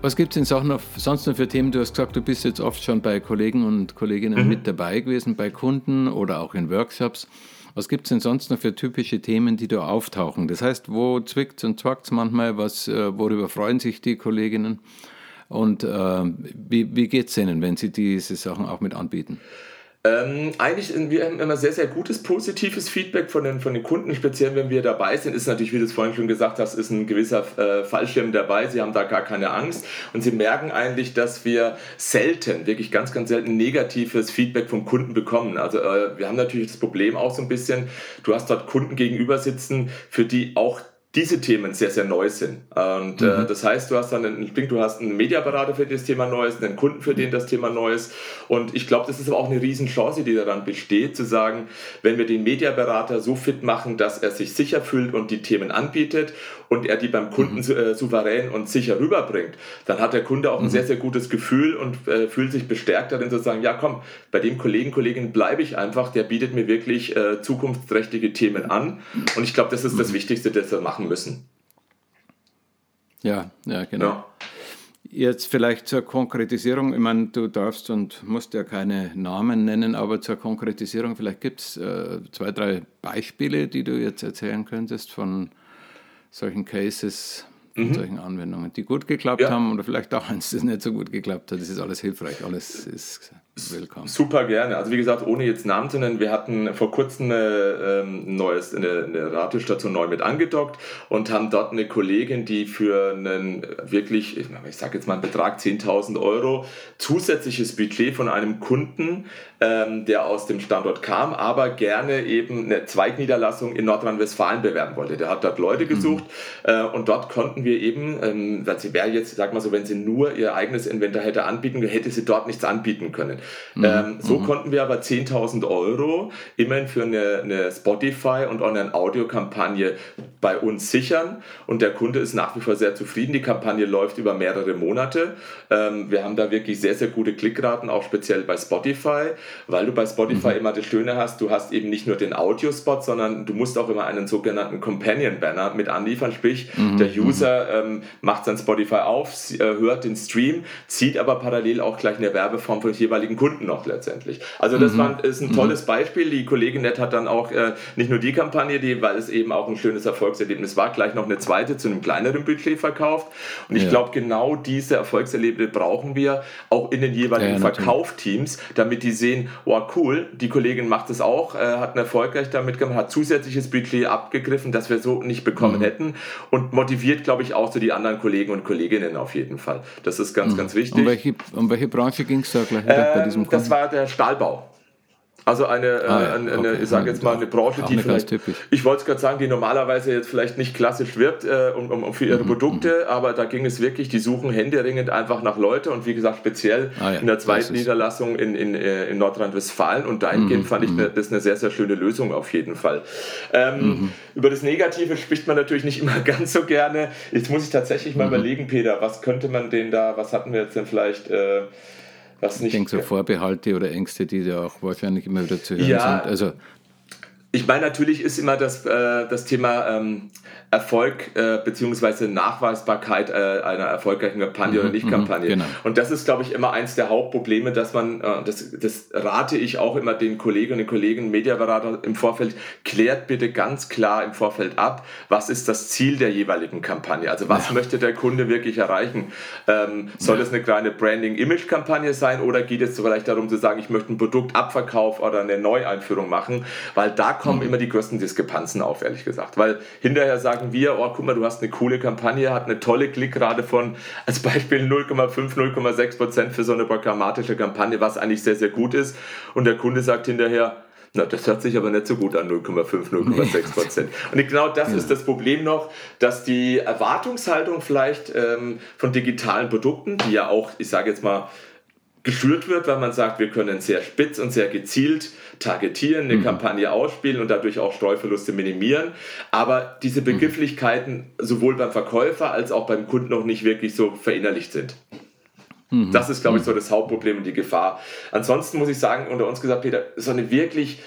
Was gibt es denn noch, sonst noch für Themen? Du hast gesagt, du bist jetzt oft schon bei Kollegen und Kolleginnen mhm. mit dabei gewesen, bei Kunden oder auch in Workshops. Was gibt es denn sonst noch für typische Themen, die da auftauchen? Das heißt, wo zwickt und zwackt es manchmal? Was, äh, worüber freuen sich die Kolleginnen? Und äh, wie, wie geht es denen, wenn sie diese Sachen auch mit anbieten? Ähm, eigentlich wir haben immer sehr, sehr gutes positives Feedback von den, von den Kunden, speziell wenn wir dabei sind. Ist natürlich, wie du es vorhin schon gesagt hast, ist ein gewisser äh, Fallschirm dabei. Sie haben da gar keine Angst und sie merken eigentlich, dass wir selten, wirklich ganz, ganz selten negatives Feedback vom Kunden bekommen. Also äh, wir haben natürlich das Problem auch so ein bisschen, du hast dort Kunden gegenüber sitzen, für die auch diese Themen sehr, sehr neu sind. Und äh, mhm. äh, das heißt, du hast dann einen, du hast einen Mediaberater für das Thema Neues, einen Kunden für den das Thema Neues. Und ich glaube, das ist aber auch eine Riesenchance, die daran besteht, zu sagen, wenn wir den Mediaberater so fit machen, dass er sich sicher fühlt und die Themen anbietet und er die beim Kunden mhm. äh, souverän und sicher rüberbringt, dann hat der Kunde auch ein mhm. sehr, sehr gutes Gefühl und äh, fühlt sich bestärkt darin zu sagen, ja komm, bei dem Kollegen, Kollegin bleibe ich einfach, der bietet mir wirklich äh, zukunftsträchtige Themen an. Und ich glaube, das ist das mhm. Wichtigste, das wir machen müssen. Ja, ja, genau. Ja. Jetzt vielleicht zur Konkretisierung. Ich meine, du darfst und musst ja keine Namen nennen, aber zur Konkretisierung, vielleicht gibt es äh, zwei, drei Beispiele, die du jetzt erzählen könntest von solchen Cases, mhm. solchen Anwendungen, die gut geklappt ja. haben oder vielleicht auch eins, das nicht so gut geklappt hat. Das ist alles hilfreich, alles ist willkommen. Super gerne. Also wie gesagt, ohne jetzt Namen zu nennen, wir hatten vor kurzem eine, ähm, neues, eine, eine Radiostation neu mit angedockt und haben dort eine Kollegin, die für einen wirklich, ich sage jetzt mal einen Betrag 10.000 Euro, zusätzliches Budget von einem Kunden, ähm, der aus dem Standort kam, aber gerne eben eine Zweigniederlassung in Nordrhein-Westfalen bewerben wollte. Der hat dort Leute gesucht mhm. äh, und dort konnten wir eben, ähm, weil sie wäre jetzt, sag mal so, wenn sie nur ihr eigenes Inventar hätte anbieten, hätte sie dort nichts anbieten können. Mhm. Ähm, so mhm. konnten wir aber 10.000 Euro immerhin für eine, eine Spotify- und Online-Audio-Kampagne bei uns sichern und der Kunde ist nach wie vor sehr zufrieden. Die Kampagne läuft über mehrere Monate. Ähm, wir haben da wirklich sehr, sehr gute Klickraten, auch speziell bei Spotify, weil du bei Spotify mhm. immer das Schöne hast, du hast eben nicht nur den Audiospot, sondern du musst auch immer einen sogenannten Companion-Banner mit anliefern, sprich mhm. der User ähm, macht sein Spotify auf, äh, hört den Stream, zieht aber parallel auch gleich eine Werbeform von jeweiligen Kunden noch letztendlich. Also das mhm. war, ist ein mhm. tolles Beispiel. Die Kollegin Nett hat dann auch äh, nicht nur die Kampagne, die, weil es eben auch ein schönes Erfolgserlebnis war, gleich noch eine zweite zu einem kleineren Budget verkauft. Und ich glaube, genau diese Erfolgserlebnisse brauchen wir auch in den jeweiligen ja, Verkaufteams, damit die sehen, wow, cool, die Kollegin macht es auch, äh, hat erfolgreich damit gemacht, hat zusätzliches Budget abgegriffen, das wir so nicht bekommen mhm. hätten und motiviert, glaube ich, auch so die anderen Kollegen und Kolleginnen auf jeden Fall. Das ist ganz, mhm. ganz wichtig. Um welche, um welche Branche ging es da gleich äh, diesem Kunden? Das war der Stahlbau. Also eine, äh, ah, ja. eine, eine okay. ich sage jetzt mal eine Branche, die vielleicht, ich wollte es gerade sagen, die normalerweise jetzt vielleicht nicht klassisch wirbt äh, um, um, für ihre mhm. Produkte, mhm. aber da ging es wirklich, die suchen händeringend einfach nach Leute und wie gesagt speziell ah, ja. in der zweiten Niederlassung in, in, äh, in Nordrhein-Westfalen und dahingehend mhm. fand ich mhm. das eine sehr, sehr schöne Lösung auf jeden Fall. Ähm, mhm. Über das Negative spricht man natürlich nicht <laughs> immer ganz so gerne. Jetzt muss ich tatsächlich mal mhm. überlegen, Peter, was könnte man denn da, was hatten wir jetzt denn vielleicht... Äh, was nicht. Ich denke, so Vorbehalte oder Ängste, die da auch wahrscheinlich immer wieder zu hören ja, sind. Also, ich meine, natürlich ist immer das, äh, das Thema ähm, Erfolg äh, bzw. Nachweisbarkeit äh, einer erfolgreichen Kampagne mhm, oder Nicht-Kampagne. Genau. Und das ist, glaube ich, immer eins der Hauptprobleme, dass man, äh, das, das rate ich auch immer den Kolleginnen und Kollegen, Mediaberater im Vorfeld, klärt bitte ganz klar im Vorfeld ab, was ist das Ziel der jeweiligen Kampagne? Also was ja. möchte der Kunde wirklich erreichen? Ähm, soll es ja. eine kleine Branding-Image-Kampagne sein oder geht es vielleicht darum zu sagen, ich möchte einen Produktabverkauf oder eine Neueinführung machen? Weil da kommen mhm. immer die größten Diskrepanzen auf, ehrlich gesagt. Weil hinterher sagen sagen wir, oh, guck mal, du hast eine coole Kampagne, hat eine tolle Klickrate von als Beispiel 0,5, 0,6 Prozent für so eine programmatische Kampagne, was eigentlich sehr, sehr gut ist. Und der Kunde sagt hinterher, na, das hört sich aber nicht so gut an, 0,5, 0,6 Prozent. Und genau das ja. ist das Problem noch, dass die Erwartungshaltung vielleicht ähm, von digitalen Produkten, die ja auch, ich sage jetzt mal, geschürt wird, weil man sagt, wir können sehr spitz und sehr gezielt targetieren, eine mhm. Kampagne ausspielen und dadurch auch Streuverluste minimieren. Aber diese mhm. Begrifflichkeiten sowohl beim Verkäufer als auch beim Kunden noch nicht wirklich so verinnerlicht sind. Mhm. Das ist, glaube ich, so mhm. das Hauptproblem und die Gefahr. Ansonsten muss ich sagen, unter uns gesagt, Peter, so eine wirklich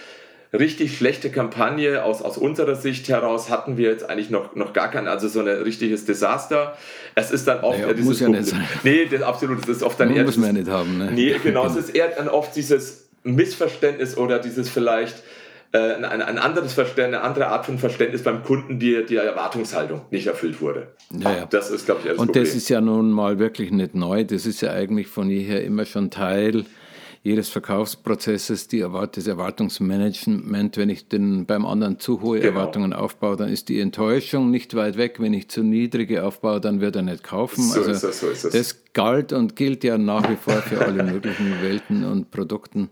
richtig schlechte Kampagne aus, aus unserer Sicht heraus hatten wir jetzt eigentlich noch, noch gar kein, also so ein richtiges Desaster. Es ist dann oft naja, dieses muss ja nicht sein. Nee, das, absolut, das ist oft dann eher. Muss man ja nicht haben, ne? Nee, genau, es ist <laughs> eher dann oft dieses Missverständnis oder dieses vielleicht äh, ein, ein anderes Verständnis, eine andere Art von Verständnis beim Kunden, die die Erwartungshaltung nicht erfüllt wurde. Ja, ja. Das ist, glaube ich, das Und Problem. das ist ja nun mal wirklich nicht neu. Das ist ja eigentlich von jeher immer schon Teil jedes Verkaufsprozesses die Erwart das Erwartungsmanagement. Wenn ich den beim anderen zu hohe genau. Erwartungen aufbaue, dann ist die Enttäuschung nicht weit weg. Wenn ich zu niedrige aufbaue, dann wird er nicht kaufen. So also ist das, so ist das. das galt und gilt ja nach wie vor für alle möglichen Welten und Produkten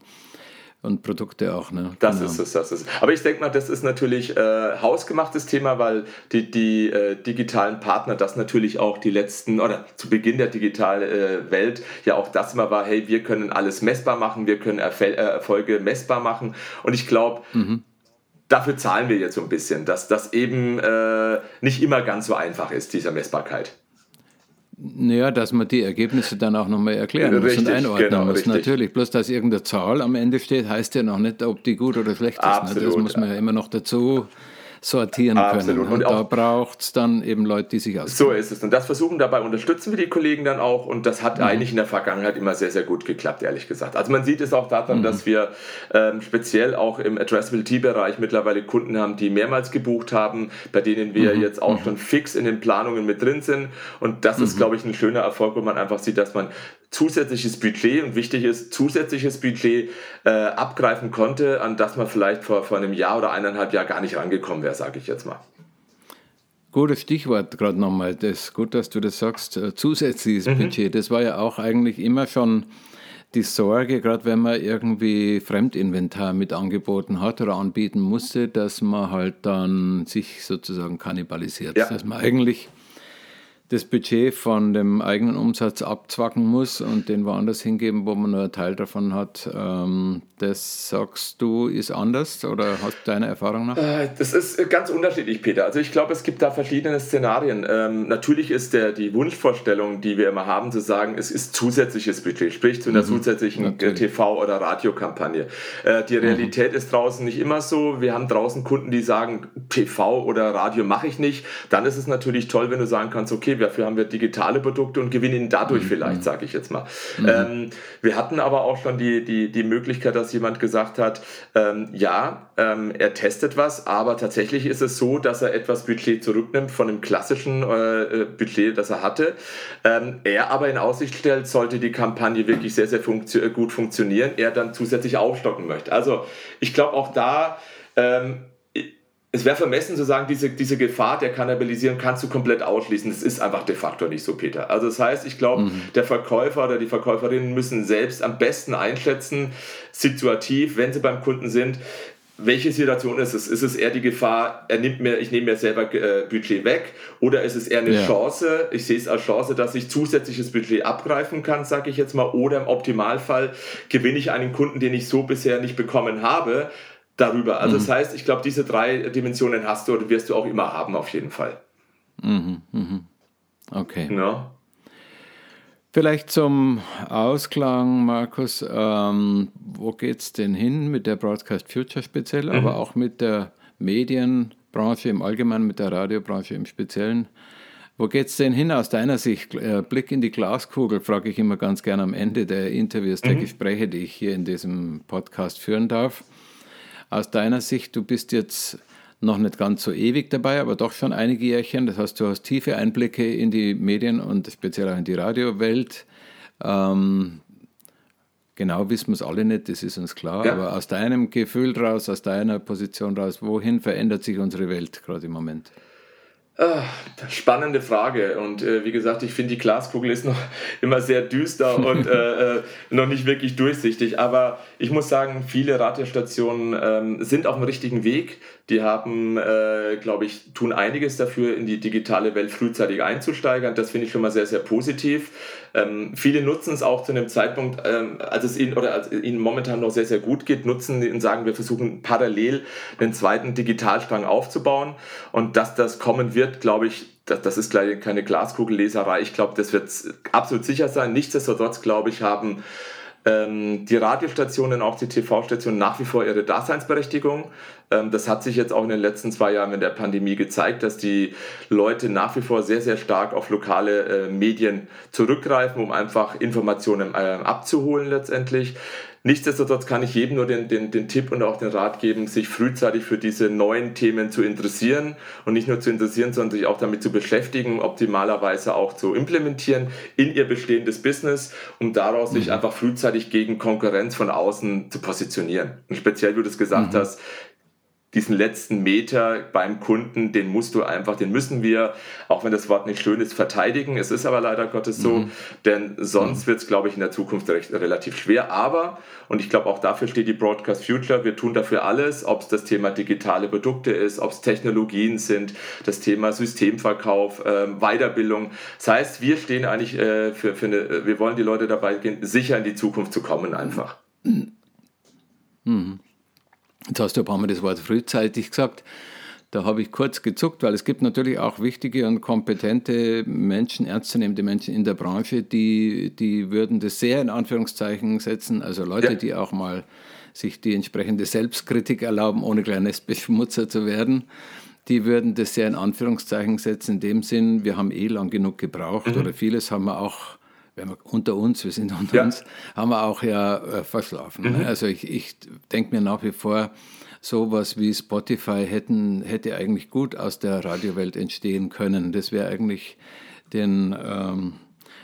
und Produkte auch. Ne? Das genau. ist es, das ist es. Aber ich denke mal, das ist natürlich äh, hausgemachtes Thema, weil die, die äh, digitalen Partner das natürlich auch die letzten, oder zu Beginn der digitalen äh, Welt ja auch das immer war, hey, wir können alles messbar machen, wir können Erfol äh, Erfolge messbar machen. Und ich glaube, mhm. dafür zahlen wir jetzt so ein bisschen, dass das eben äh, nicht immer ganz so einfach ist, dieser Messbarkeit. Naja, dass man die Ergebnisse dann auch nochmal erklären richtig, muss und einordnen genau, muss. Richtig. Natürlich, bloß dass irgendeine Zahl am Ende steht, heißt ja noch nicht, ob die gut oder schlecht ist. Absolut, ne? Das muss man ja immer noch dazu sortieren Absolut. können. Und, und da braucht es dann eben Leute, die sich auskennen. So ist es. Und das versuchen dabei, unterstützen wir die Kollegen dann auch. Und das hat mhm. eigentlich in der Vergangenheit immer sehr, sehr gut geklappt, ehrlich gesagt. Also man sieht es auch daran, mhm. dass wir ähm, speziell auch im Addressability-Bereich mittlerweile Kunden haben, die mehrmals gebucht haben, bei denen wir mhm. jetzt auch mhm. schon fix in den Planungen mit drin sind. Und das ist, mhm. glaube ich, ein schöner Erfolg, wo man einfach sieht, dass man zusätzliches Budget und wichtig ist, zusätzliches Budget äh, abgreifen konnte, an das man vielleicht vor, vor einem Jahr oder eineinhalb Jahr gar nicht rangekommen wäre, sage ich jetzt mal. Gutes Stichwort gerade nochmal. Das gut, dass du das sagst. Äh, zusätzliches mhm. Budget. Das war ja auch eigentlich immer schon die Sorge, gerade wenn man irgendwie Fremdinventar mit angeboten hat oder anbieten musste, dass man halt dann sich sozusagen kannibalisiert. Ja. Dass man eigentlich das Budget von dem eigenen Umsatz abzwacken muss und den woanders hingeben, wo man nur einen Teil davon hat. Ähm, das sagst du, ist anders oder hast du deine Erfahrung nach? Äh, das ist ganz unterschiedlich, Peter. Also ich glaube, es gibt da verschiedene Szenarien. Ähm, natürlich ist der, die Wunschvorstellung, die wir immer haben, zu sagen, es ist zusätzliches Budget, sprich zu einer mhm, zusätzlichen TV- oder Radiokampagne. Äh, die. Realität mhm. ist draußen nicht immer so. Wir haben draußen Kunden, die sagen, TV oder Radio mache ich nicht. Dann ist es natürlich toll, wenn du sagen kannst, okay, dafür haben wir digitale Produkte und gewinnen dadurch mhm. vielleicht, sage ich jetzt mal. Mhm. Ähm, wir hatten aber auch schon die, die, die Möglichkeit, dass jemand gesagt hat, ähm, ja, ähm, er testet was, aber tatsächlich ist es so, dass er etwas Budget zurücknimmt von dem klassischen äh, äh Budget, das er hatte. Ähm, er aber in Aussicht stellt, sollte die Kampagne wirklich sehr, sehr funktio gut funktionieren, er dann zusätzlich aufstocken möchte. Also ich glaube auch da, ähm, es wäre vermessen zu sagen, diese, diese Gefahr der Kannibalisierung kannst du komplett ausschließen. Das ist einfach de facto nicht so, Peter. Also das heißt, ich glaube, mhm. der Verkäufer oder die Verkäuferinnen müssen selbst am besten einschätzen, situativ, wenn sie beim Kunden sind, welche Situation ist es? Ist es eher die Gefahr, er nimmt mir, ich nehme mir selber äh, Budget weg oder ist es eher eine ja. Chance? Ich sehe es als Chance, dass ich zusätzliches Budget abgreifen kann, sage ich jetzt mal, oder im Optimalfall gewinne ich einen Kunden, den ich so bisher nicht bekommen habe, darüber. Also mhm. das heißt, ich glaube, diese drei Dimensionen hast du oder wirst du auch immer haben, auf jeden Fall. Mhm. Mhm. Okay. Ja. Vielleicht zum Ausklang, Markus, ähm, wo geht es denn hin mit der Broadcast Future speziell, aber mhm. auch mit der Medienbranche im Allgemeinen, mit der Radiobranche im Speziellen? Wo geht es denn hin aus deiner Sicht? Äh, Blick in die Glaskugel frage ich immer ganz gerne am Ende der Interviews, der mhm. Gespräche, die ich hier in diesem Podcast führen darf aus deiner Sicht, du bist jetzt noch nicht ganz so ewig dabei, aber doch schon einige Jährchen. Das heißt, du hast tiefe Einblicke in die Medien und speziell auch in die Radiowelt. Ähm, genau wissen wir es alle nicht, das ist uns klar. Ja. Aber aus deinem Gefühl raus, aus deiner Position raus, wohin verändert sich unsere Welt gerade im Moment? Ah, spannende Frage. Und äh, wie gesagt, ich finde, die Glaskugel ist noch <laughs> immer sehr düster <laughs> und äh, äh, noch nicht wirklich durchsichtig. Aber ich muss sagen, viele Radiostationen ähm, sind auf dem richtigen Weg. Die haben, äh, glaube ich, tun einiges dafür, in die digitale Welt frühzeitig einzusteigern. Das finde ich schon mal sehr, sehr positiv. Ähm, viele nutzen es auch zu einem Zeitpunkt, ähm, als es ihnen oder als ihnen momentan noch sehr, sehr gut geht, nutzen und sagen, wir versuchen parallel einen zweiten Digitalstrang aufzubauen. Und dass das kommen wird, glaube ich, das, das ist keine Glaskugelleserei. Ich glaube, das wird absolut sicher sein. Nichtsdestotrotz, glaube ich, haben die Radiostationen, auch die TV-Stationen nach wie vor ihre Daseinsberechtigung. Ähm, das hat sich jetzt auch in den letzten zwei Jahren in der Pandemie gezeigt, dass die Leute nach wie vor sehr, sehr stark auf lokale äh, Medien zurückgreifen, um einfach Informationen äh, abzuholen letztendlich. Nichtsdestotrotz kann ich jedem nur den, den, den Tipp und auch den Rat geben, sich frühzeitig für diese neuen Themen zu interessieren und nicht nur zu interessieren, sondern sich auch damit zu beschäftigen, optimalerweise auch zu implementieren in ihr bestehendes Business, um daraus mhm. sich einfach frühzeitig gegen Konkurrenz von außen zu positionieren. Und speziell, wie du das gesagt mhm. hast, diesen letzten Meter beim Kunden, den musst du einfach, den müssen wir, auch wenn das Wort nicht schön ist, verteidigen. Es ist aber leider Gottes so, mhm. denn sonst mhm. wird es, glaube ich, in der Zukunft recht, relativ schwer. Aber, und ich glaube, auch dafür steht die Broadcast Future, wir tun dafür alles, ob es das Thema digitale Produkte ist, ob es Technologien sind, das Thema Systemverkauf, äh, Weiterbildung. Das heißt, wir stehen eigentlich äh, für, für eine, wir wollen die Leute dabei gehen, sicher in die Zukunft zu kommen einfach. Mhm. Jetzt hast du ein paar Mal das Wort frühzeitig gesagt. Da habe ich kurz gezuckt, weil es gibt natürlich auch wichtige und kompetente Menschen, ernstzunehmende Menschen in der Branche, die, die würden das sehr in Anführungszeichen setzen. Also Leute, ja. die auch mal sich die entsprechende Selbstkritik erlauben, ohne kleines Beschmutzer zu werden. Die würden das sehr in Anführungszeichen setzen, in dem Sinn, wir haben eh lang genug gebraucht mhm. oder vieles haben wir auch wenn wir unter uns, wir sind unter ja. uns, haben wir auch ja äh, verschlafen. Mhm. Also ich, ich denke mir nach wie vor, sowas wie Spotify hätten, hätte eigentlich gut aus der Radiowelt entstehen können. Das wäre eigentlich den, ähm,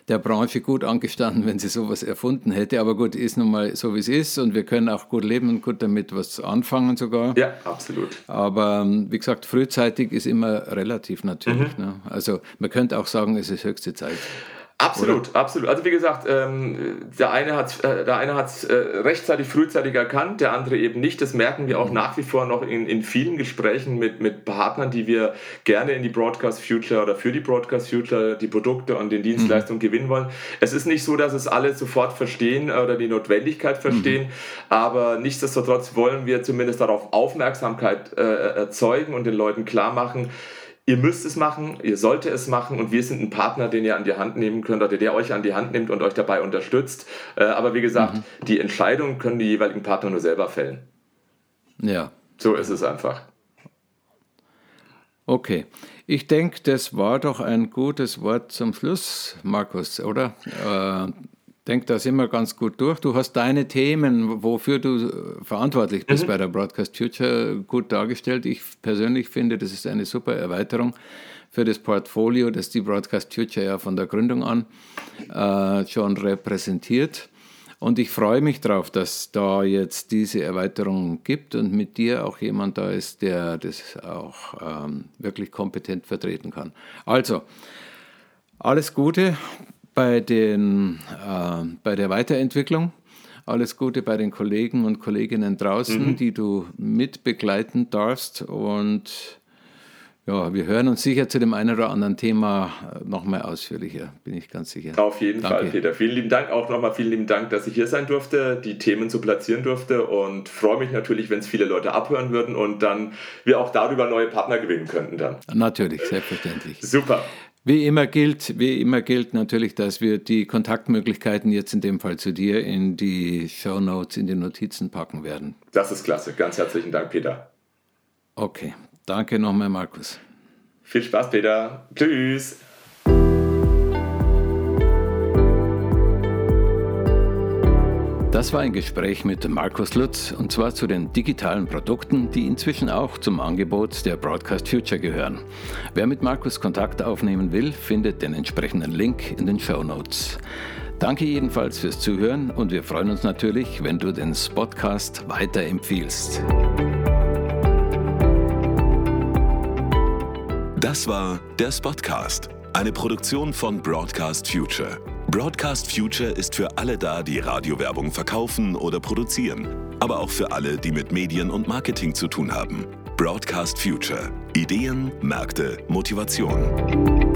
der Branche gut angestanden, wenn sie sowas erfunden hätte. Aber gut, ist nun mal so, wie es ist und wir können auch gut leben und gut damit was anfangen sogar. Ja, absolut. Aber ähm, wie gesagt, frühzeitig ist immer relativ natürlich. Mhm. Ne? Also man könnte auch sagen, es ist höchste Zeit. Absolut, Oder? absolut. Also wie gesagt, ähm, der eine hat äh, der eine hat's äh, rechtzeitig, frühzeitig erkannt, der andere eben nicht. Das merken wir auch mhm. nach wie vor noch in, in vielen Gesprächen mit, mit Partnern, die wir gerne in die Broadcast Future oder für die Broadcast Future die Produkte und den Dienstleistungen mhm. gewinnen wollen. Es ist nicht so, dass es alle sofort verstehen oder die Notwendigkeit verstehen, mhm. aber nichtsdestotrotz wollen wir zumindest darauf Aufmerksamkeit äh, erzeugen und den Leuten klar machen, ihr müsst es machen, ihr solltet es machen und wir sind ein Partner, den ihr an die Hand nehmen könnt oder der euch an die Hand nimmt und euch dabei unterstützt. Äh, aber wie gesagt, mhm. die Entscheidung können die jeweiligen Partner nur selber fällen. Ja. So ist es einfach. Okay. Ich denke, das war doch ein gutes Wort zum Schluss, Markus, oder? Äh, denke, da sind wir ganz gut durch. Du hast deine Themen, wofür du verantwortlich bist mhm. bei der Broadcast Future, gut dargestellt. Ich persönlich finde, das ist eine super Erweiterung für das Portfolio, das die Broadcast Future ja von der Gründung an äh, schon repräsentiert. Und ich freue mich darauf, dass da jetzt diese Erweiterung gibt und mit dir auch jemand da ist, der das auch ähm, wirklich kompetent vertreten kann. Also, alles Gute bei, den, äh, bei der Weiterentwicklung. Alles Gute bei den Kollegen und Kolleginnen draußen, mhm. die du mit begleiten darfst. Und ja, wir hören uns sicher zu dem einen oder anderen Thema nochmal ausführlicher, bin ich ganz sicher. Auf jeden Danke. Fall, Peter. Vielen lieben Dank auch nochmal, vielen lieben Dank, dass ich hier sein durfte, die Themen so platzieren durfte und freue mich natürlich, wenn es viele Leute abhören würden und dann wir auch darüber neue Partner gewinnen könnten dann. Natürlich, selbstverständlich. Super. Wie immer gilt, wie immer gilt natürlich, dass wir die Kontaktmöglichkeiten jetzt in dem Fall zu dir in die Show Notes, in die Notizen packen werden. Das ist klasse. Ganz herzlichen Dank, Peter. Okay, danke nochmal, Markus. Viel Spaß, Peter. Tschüss. Das war ein Gespräch mit Markus Lutz und zwar zu den digitalen Produkten, die inzwischen auch zum Angebot der Broadcast Future gehören. Wer mit Markus Kontakt aufnehmen will, findet den entsprechenden Link in den Show Notes. Danke jedenfalls fürs Zuhören und wir freuen uns natürlich, wenn du den Spotcast weiterempfiehlst. Das war der Spotcast, eine Produktion von Broadcast Future. Broadcast Future ist für alle da, die Radiowerbung verkaufen oder produzieren, aber auch für alle, die mit Medien und Marketing zu tun haben. Broadcast Future. Ideen, Märkte, Motivation.